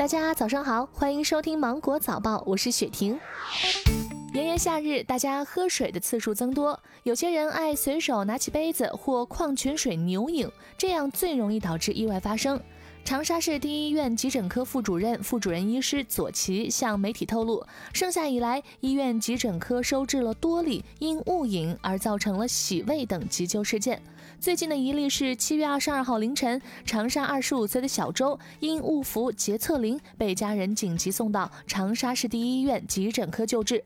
大家早上好，欢迎收听芒果早报，我是雪婷。炎炎夏日，大家喝水的次数增多，有些人爱随手拿起杯子或矿泉水牛饮，这样最容易导致意外发生。长沙市第一医院急诊科副主任、副主任医师左奇向媒体透露，盛夏以来，医院急诊科收治了多例因误饮而造成了洗胃等急救事件。最近的一例是七月二十二号凌晨，长沙二十五岁的小周因误服洁厕灵，被家人紧急送到长沙市第一医院急诊科救治。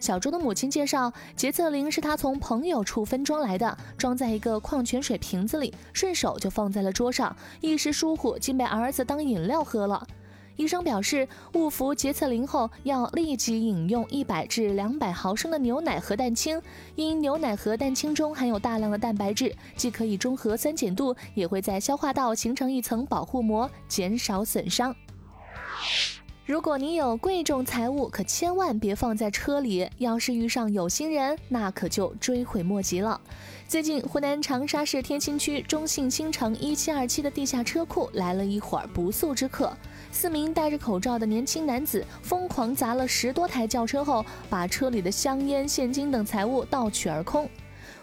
小周的母亲介绍，洁厕灵是他从朋友处分装来的，装在一个矿泉水瓶子里，顺手就放在了桌上，一时疏忽竟被儿子当饮料喝了。医生表示，误服洁厕灵后要立即饮用一百至两百毫升的牛奶和蛋清，因牛奶和蛋清中含有大量的蛋白质，既可以中和酸碱度，也会在消化道形成一层保护膜，减少损伤。如果你有贵重财物，可千万别放在车里。要是遇上有心人，那可就追悔莫及了。最近，湖南长沙市天心区中信新城一七二七的地下车库来了一伙不速之客。四名戴着口罩的年轻男子疯狂砸了十多台轿车后，把车里的香烟、现金等财物盗取而空。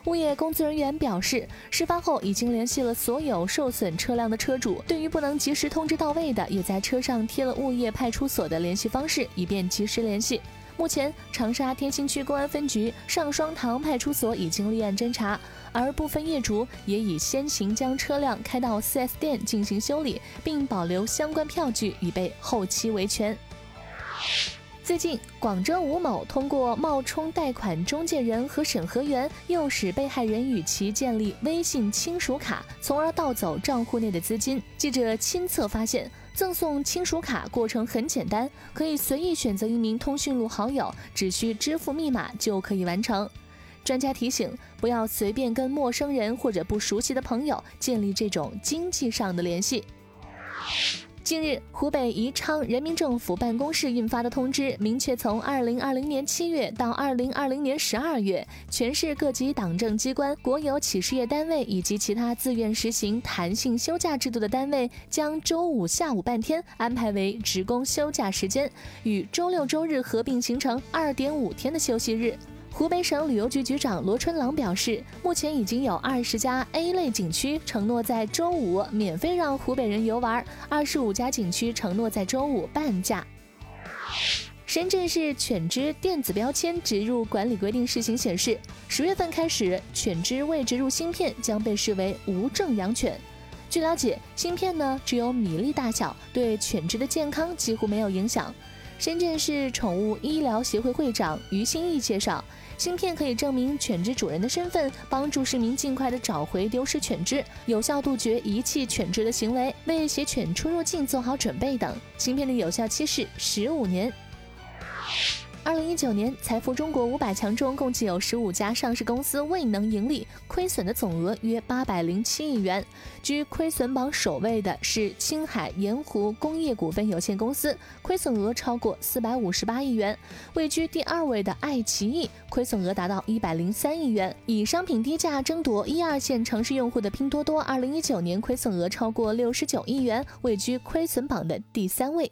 物业工作人员表示，事发后已经联系了所有受损车辆的车主。对于不能及时通知到位的，也在车上贴了物业派出所的联系方式，以便及时联系。目前，长沙天心区公安分局上双塘派出所已经立案侦查，而部分业主也已先行将车辆开到 4S 店进行修理，并保留相关票据，以备后期维权。最近，广州吴某通过冒充贷款中介人和审核员，诱使被害人与其建立微信亲属卡，从而盗走账户内的资金。记者亲测发现，赠送亲属卡过程很简单，可以随意选择一名通讯录好友，只需支付密码就可以完成。专家提醒，不要随便跟陌生人或者不熟悉的朋友建立这种经济上的联系。近日，湖北宜昌人民政府办公室印发的通知，明确从二零二零年七月到二零二零年十二月，全市各级党政机关、国有企事业单位以及其他自愿实行弹性休假制度的单位，将周五下午半天安排为职工休假时间，与周六周日合并形成二点五天的休息日。湖北省旅游局局长罗春郎表示，目前已经有二十家 A 类景区承诺在周五免费让湖北人游玩，二十五家景区承诺在周五半价。深圳市犬只电子标签植入管理规定试行显示，十月份开始，犬只未植入芯片将被视为无证养犬。据了解，芯片呢只有米粒大小，对犬只的健康几乎没有影响。深圳市宠物医疗协会会长于新义介绍。芯片可以证明犬只主人的身份，帮助市民尽快的找回丢失犬只，有效杜绝遗弃犬只的行为，为携犬出入境做好准备等。芯片的有效期是十五年。二零一九年，财富中国五百强中共计有十五家上市公司未能盈利，亏损的总额约八百零七亿元。居亏损榜首位的是青海盐湖工业股份有限公司，亏损额超过四百五十八亿元。位居第二位的爱奇艺，亏损额达到一百零三亿元。以商品低价争夺一二线城市用户的拼多多，二零一九年亏损额超过六十九亿元，位居亏损榜的第三位。